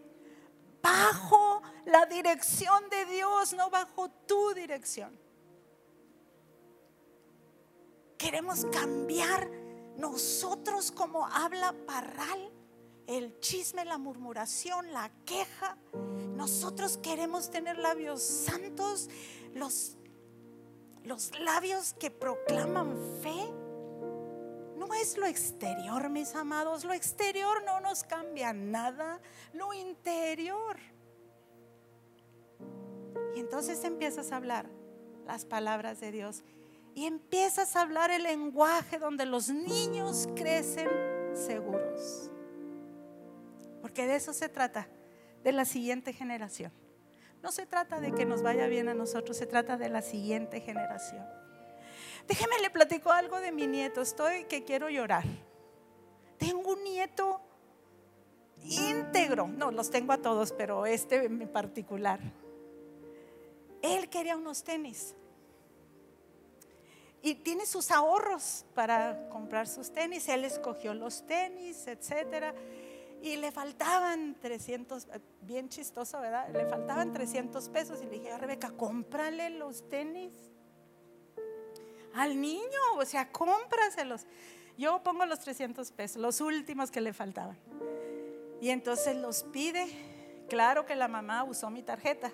bajo la dirección de Dios, no bajo tu dirección. Queremos cambiar nosotros como habla Parral, el chisme, la murmuración, la queja. Nosotros queremos tener labios santos, los, los labios que proclaman fe no es lo exterior, mis amados. Lo exterior no nos cambia nada. Lo interior. Y entonces empiezas a hablar las palabras de Dios. Y empiezas a hablar el lenguaje donde los niños crecen seguros. Porque de eso se trata, de la siguiente generación. No se trata de que nos vaya bien a nosotros, se trata de la siguiente generación. Déjeme le platico algo de mi nieto. Estoy que quiero llorar. Tengo un nieto íntegro. No, los tengo a todos, pero este en particular. Él quería unos tenis. Y tiene sus ahorros para comprar sus tenis. Él escogió los tenis, etcétera. Y le faltaban 300, bien chistoso, ¿verdad? Le faltaban 300 pesos. Y le dije a Rebeca, cómprale los tenis al niño, o sea, cómpraselos. Yo pongo los 300 pesos, los últimos que le faltaban. Y entonces los pide. Claro que la mamá usó mi tarjeta,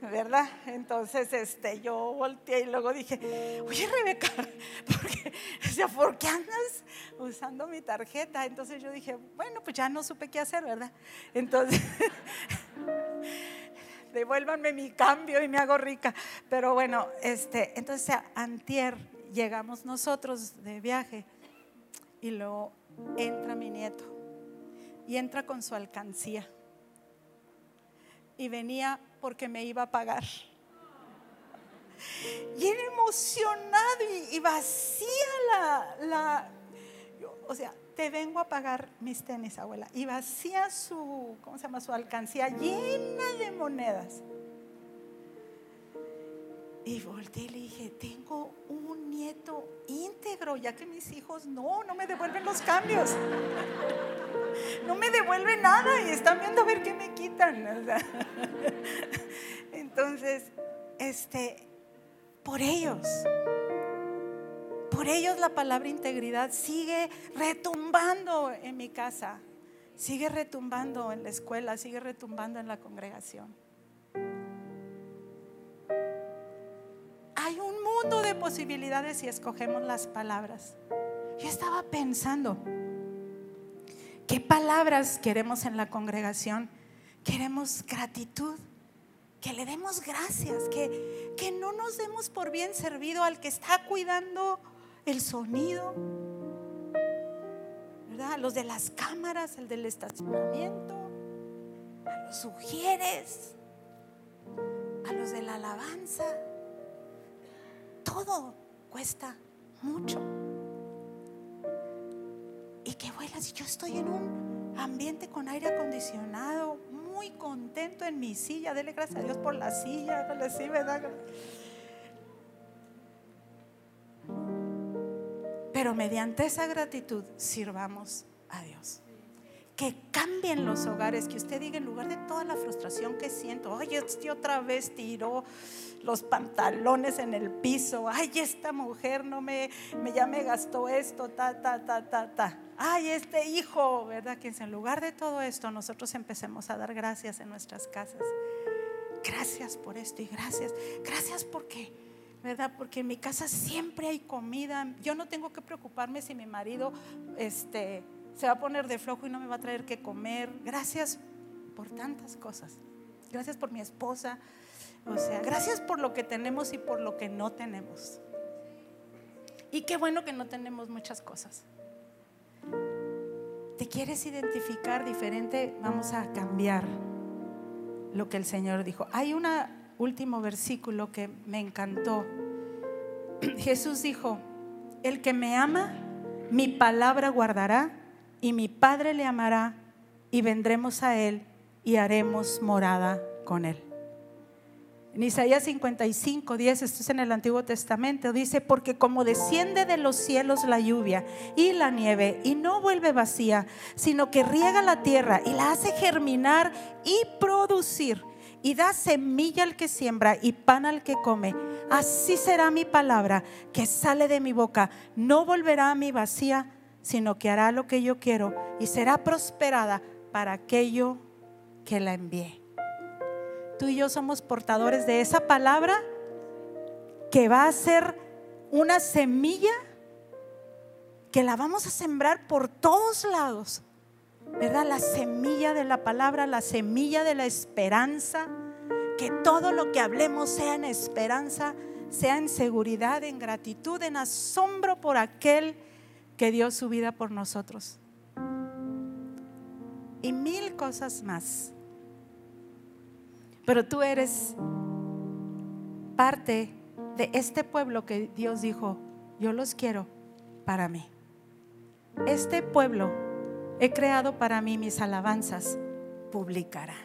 ¿verdad? Entonces este, yo volteé y luego dije, oye Rebeca, ¿por o sea, ¿por qué andas usando mi tarjeta? Entonces yo dije, bueno, pues ya no supe qué hacer, ¿verdad? Entonces devuélvanme mi cambio y me hago rica. Pero bueno, este, entonces antier llegamos nosotros de viaje y luego entra mi nieto y entra con su alcancía. Y venía porque me iba a pagar. Y era emocionado y, vacía la o sea, te vengo a pagar mis tenis, abuela. Y vacía su, ¿cómo se llama? Su alcancía llena de monedas. Y volteé y le dije, tengo un nieto íntegro, ya que mis hijos no, no me devuelven los cambios. No me devuelven nada y están viendo a ver qué me quitan. Entonces, este, por ellos, por ellos la palabra integridad sigue retumbando en mi casa, sigue retumbando en la escuela, sigue retumbando en la congregación. Hay un mundo de posibilidades si escogemos las palabras. Yo estaba pensando, ¿qué palabras queremos en la congregación? Queremos gratitud, que le demos gracias, que, que no nos demos por bien servido al que está cuidando el sonido, ¿verdad? los de las cámaras, el del estacionamiento, a los sugieres, a los de la alabanza. Todo cuesta mucho. Y que vuelas, yo estoy en un ambiente con aire acondicionado, muy contento en mi silla. Dele gracias a Dios por la silla, sí, ¿verdad? Pero mediante esa gratitud sirvamos a Dios. Que cambien los hogares, que usted diga en lugar de toda la frustración que siento, ay, este otra vez tiró los pantalones en el piso, ay, esta mujer no me, me ya me gastó esto, ta, ta, ta, ta, ta. Ay, este hijo, ¿verdad? Que en lugar de todo esto nosotros empecemos a dar gracias en nuestras casas. Gracias por esto y gracias, gracias porque Porque en mi casa siempre hay comida. Yo no tengo que preocuparme si mi marido este, se va a poner de flojo y no me va a traer que comer. Gracias por tantas cosas. Gracias por mi esposa. O sea, gracias por lo que tenemos y por lo que no tenemos. Y qué bueno que no tenemos muchas cosas. ¿Te quieres identificar diferente? Vamos a cambiar lo que el Señor dijo. Hay un último versículo que me encantó Jesús dijo, el que me ama, mi palabra guardará y mi Padre le amará y vendremos a él y haremos morada con él. En Isaías 55, 10, esto es en el Antiguo Testamento, dice, porque como desciende de los cielos la lluvia y la nieve y no vuelve vacía, sino que riega la tierra y la hace germinar y producir y da semilla al que siembra y pan al que come. Así será mi palabra que sale de mi boca. No volverá a mi vacía, sino que hará lo que yo quiero y será prosperada para aquello que la envié. Tú y yo somos portadores de esa palabra que va a ser una semilla que la vamos a sembrar por todos lados ¿verdad? La semilla de la palabra, la semilla de la esperanza. Que todo lo que hablemos sea en esperanza, sea en seguridad, en gratitud, en asombro por aquel que dio su vida por nosotros. Y mil cosas más. Pero tú eres parte de este pueblo que Dios dijo, yo los quiero para mí. Este pueblo he creado para mí mis alabanzas, publicará.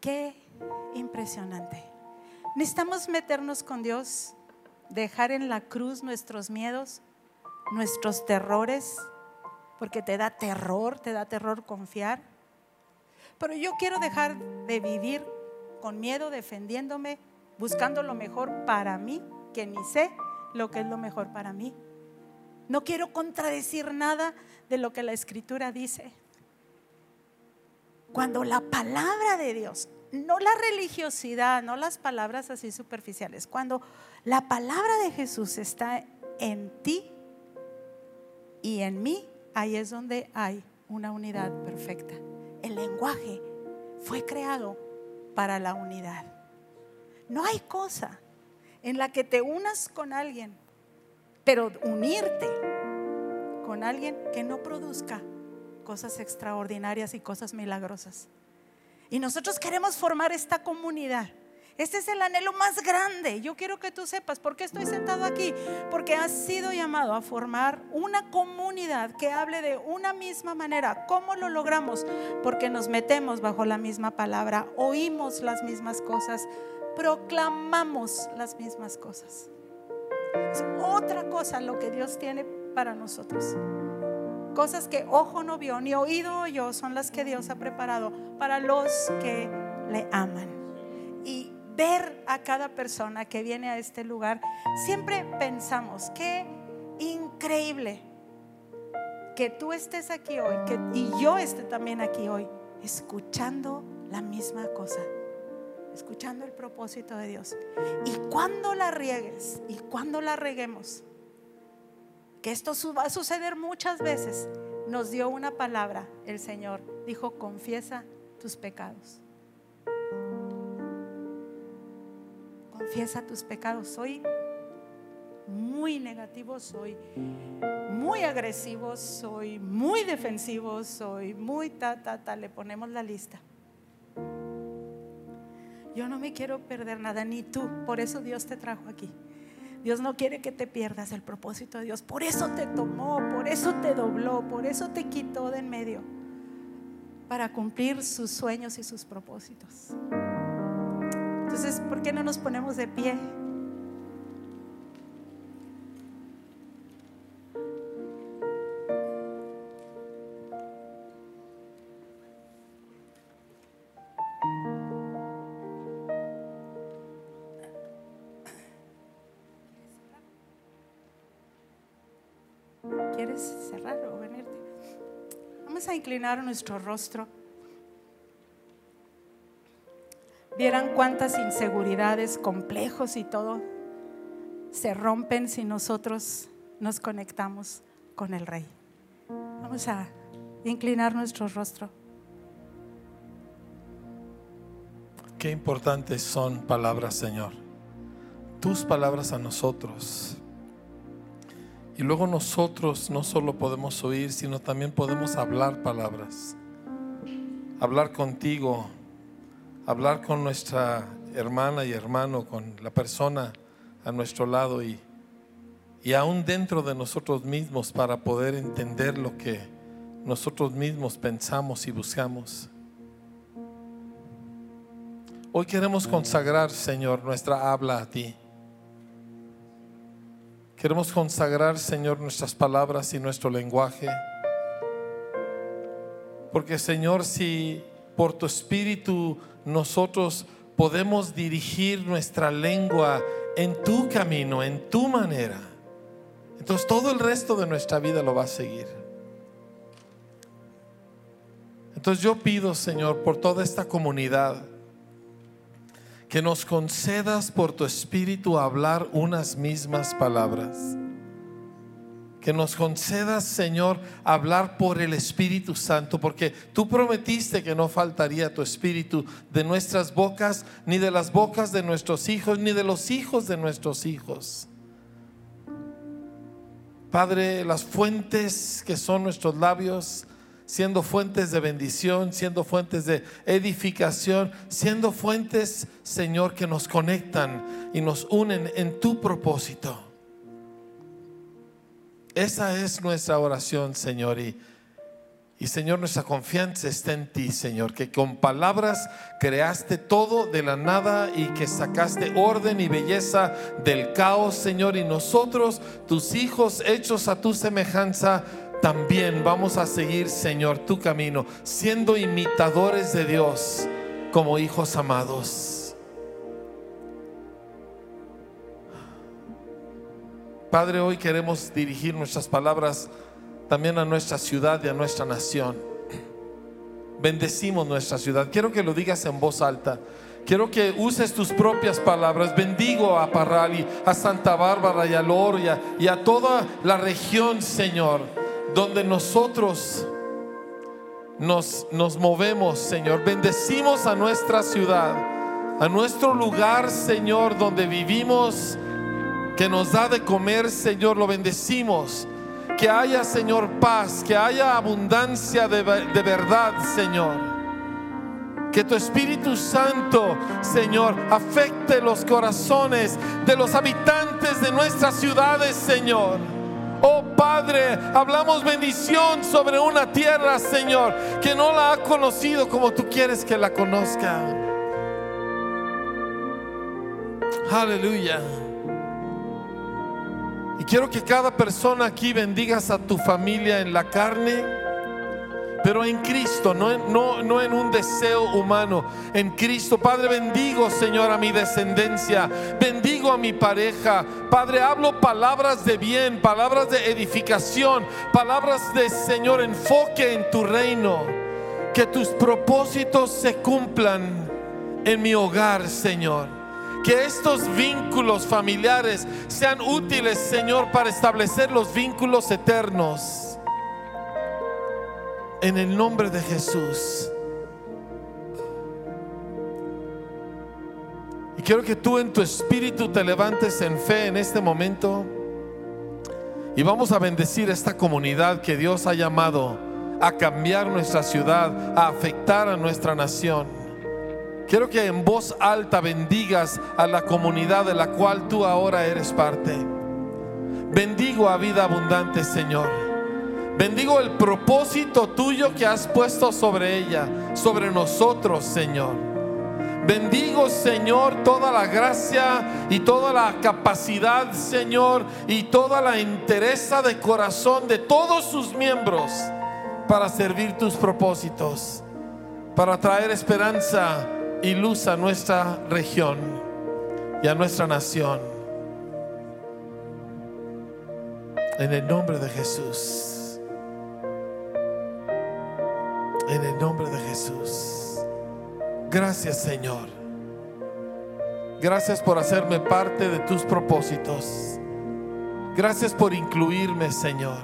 Qué impresionante. Necesitamos meternos con Dios, dejar en la cruz nuestros miedos, nuestros terrores, porque te da terror, te da terror confiar. Pero yo quiero dejar de vivir con miedo, defendiéndome, buscando lo mejor para mí, que ni sé lo que es lo mejor para mí. No quiero contradecir nada de lo que la escritura dice. Cuando la palabra de Dios, no la religiosidad, no las palabras así superficiales, cuando la palabra de Jesús está en ti y en mí, ahí es donde hay una unidad perfecta. El lenguaje fue creado para la unidad. No hay cosa en la que te unas con alguien pero unirte con alguien que no produzca cosas extraordinarias y cosas milagrosas. Y nosotros queremos formar esta comunidad Este es el anhelo más grande. Yo quiero que tú sepas por qué estoy sentado aquí. Porque has sido llamado a formar una comunidad que hable de una misma manera. ¿Cómo lo logramos? Porque nos metemos bajo la misma palabra, oímos las mismas cosas, proclamamos las mismas cosas. Es otra cosa lo que Dios tiene para nosotros. Cosas que ojo no vio ni oído oyó son las que Dios ha preparado para los que le aman. Y ver a cada persona que viene a este lugar, siempre pensamos, qué increíble que tú estés aquí hoy y yo esté también aquí hoy, escuchando la misma cosa, escuchando el propósito de Dios. Y cuando la riegues y cuando la reguemos, que esto va a suceder muchas veces, nos dio una palabra el Señor, dijo, confiesa tus pecados. confiesa tus pecados. Soy muy negativo, soy muy agresivo, soy muy defensivo, soy muy ta, ta, ta. Le ponemos la lista. Yo no me quiero perder nada, ni tú. Por eso Dios te trajo aquí. Dios no quiere que te pierdas el propósito de Dios. Por eso te tomó, por eso te dobló, por eso te quitó de en medio. Para cumplir sus sueños y sus propósitos. Entonces, ¿por qué no nos ponemos de pie? Inclinar nuestro rostro. vieran cuántas inseguridades, complejos y todo se rompen si nosotros nos conectamos con el Rey. Vamos a inclinar nuestro rostro. Qué importantes son palabras, Señor. Tus palabras a nosotros. Y luego nosotros no solo podemos oír, sino también podemos hablar palabras. Hablar contigo, hablar con nuestra hermana y hermano, con la persona a nuestro lado y, y aún dentro de nosotros mismos para poder entender lo que nosotros mismos pensamos y buscamos. Hoy queremos consagrar, Señor, nuestra habla a ti. Queremos consagrar, Señor, nuestras palabras y nuestro lenguaje. Porque, Señor, si por tu espíritu nosotros podemos dirigir nuestra lengua en tu camino, en tu manera. Entonces todo el resto de nuestra vida lo va a seguir. Entonces yo pido, Señor, por toda esta comunidad, que nos concedas por tu espíritu hablar unas mismas palabras que nos concedas, Señor, hablar por el Espíritu Santo, porque tú prometiste que no faltaría tu Espíritu de nuestras bocas, ni de las bocas de nuestros hijos, ni de los hijos de nuestros hijos. Padre, las fuentes que son nuestros labios, siendo fuentes de bendición, siendo fuentes de edificación, siendo fuentes, Señor, que nos conectan y nos unen en tu propósito. Esa es nuestra oración, Señor. Y, y, Señor, nuestra confianza está en ti, Señor, que con palabras creaste todo de la nada y que sacaste orden y belleza del caos, Señor. Y nosotros, tus hijos, hechos a tu semejanza, también vamos a seguir, Señor, tu camino, siendo imitadores de Dios como hijos amados. Padre, hoy queremos dirigir nuestras palabras también a nuestra ciudad y a nuestra nación. Bendecimos nuestra ciudad. Quiero que lo digas en voz alta. Quiero que uses tus propias palabras. Bendigo a Parral a Santa Bárbara y a Loria y a toda la región, Señor, donde nosotros nos, nos movemos, Señor. Bendecimos a nuestra ciudad, a nuestro lugar, Señor, donde vivimos que nos da de comer, Señor, lo bendecimos. Que haya, Señor, paz, que haya abundancia de, verdad, Señor. Que tu Espíritu Santo, Señor, afecte los corazones de los habitantes de nuestras ciudades, Señor. Oh Padre, hablamos bendición sobre una tierra, Señor, que no la ha conocido como tú quieres que la conozca. Aleluya. Y quiero que cada persona aquí bendigas a tu familia en la carne pero en Cristo, no en, no, no en un deseo humano, en Cristo. Padre, bendigo, Señor, a mi descendencia, bendigo a mi pareja. Padre, hablo palabras de bien, palabras de edificación, palabras de, Señor, enfoque en tu reino. Que tus propósitos se cumplan en mi hogar, Señor. Que estos vínculos familiares sean útiles, Señor, para establecer los vínculos eternos en el nombre de Jesús. Y quiero que tú en tu espíritu te levantes en fe en este momento. Y vamos a bendecir esta comunidad que Dios ha llamado a cambiar nuestra ciudad, a afectar a nuestra nación. Quiero que en voz alta bendigas a la comunidad de la cual tú ahora eres parte. Bendigo a vida abundante, Señor. Bendigo el propósito tuyo que has puesto sobre ella, sobre nosotros, Señor. Bendigo, Señor, toda la gracia y toda la capacidad, Señor, y toda la entereza de corazón de todos sus miembros para servir tus propósitos, para traer esperanza y luz a nuestra región y a nuestra nación. En el nombre de Jesús. En el nombre de Jesús. Gracias Señor. Gracias por hacerme parte de tus propósitos. Gracias por incluirme, Señor.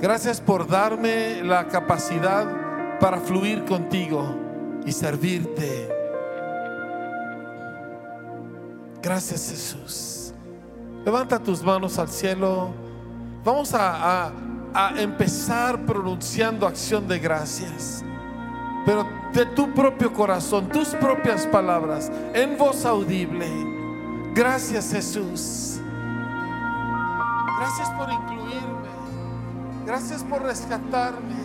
Gracias por darme la capacidad para fluir contigo y servirte. Gracias Jesús. Levanta tus manos al cielo. Vamos a, a a empezar pronunciando acción de gracias, pero de tu propio corazón, tus propias palabras, en voz audible. Gracias Jesús. Gracias por incluirme. Gracias por rescatarme.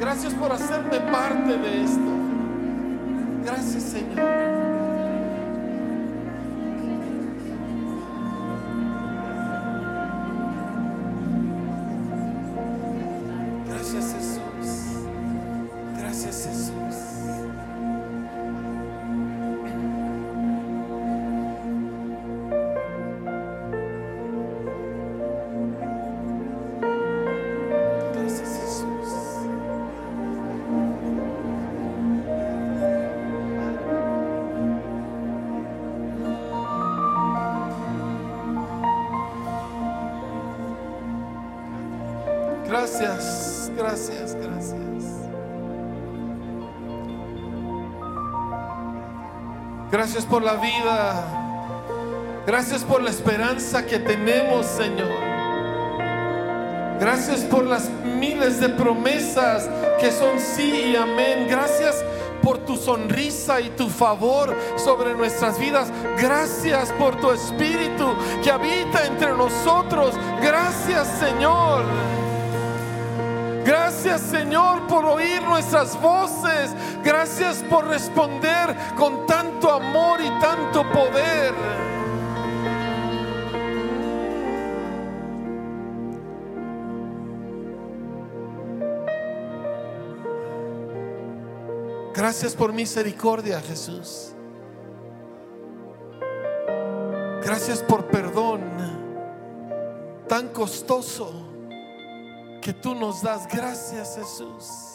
Gracias por hacerme parte de esto. Gracias Señor. Gracias por la vida. Gracias por la esperanza que tenemos, Señor. Gracias por las miles de promesas que son sí y amén. Gracias por tu sonrisa y tu favor sobre nuestras vidas. Gracias por tu espíritu que habita entre nosotros. Gracias, Señor. Gracias Señor por oír nuestras voces. Gracias por responder con tanto amor y tanto poder. Gracias por misericordia, Jesús. Gracias por perdón tan costoso que tú nos das. Gracias Jesús.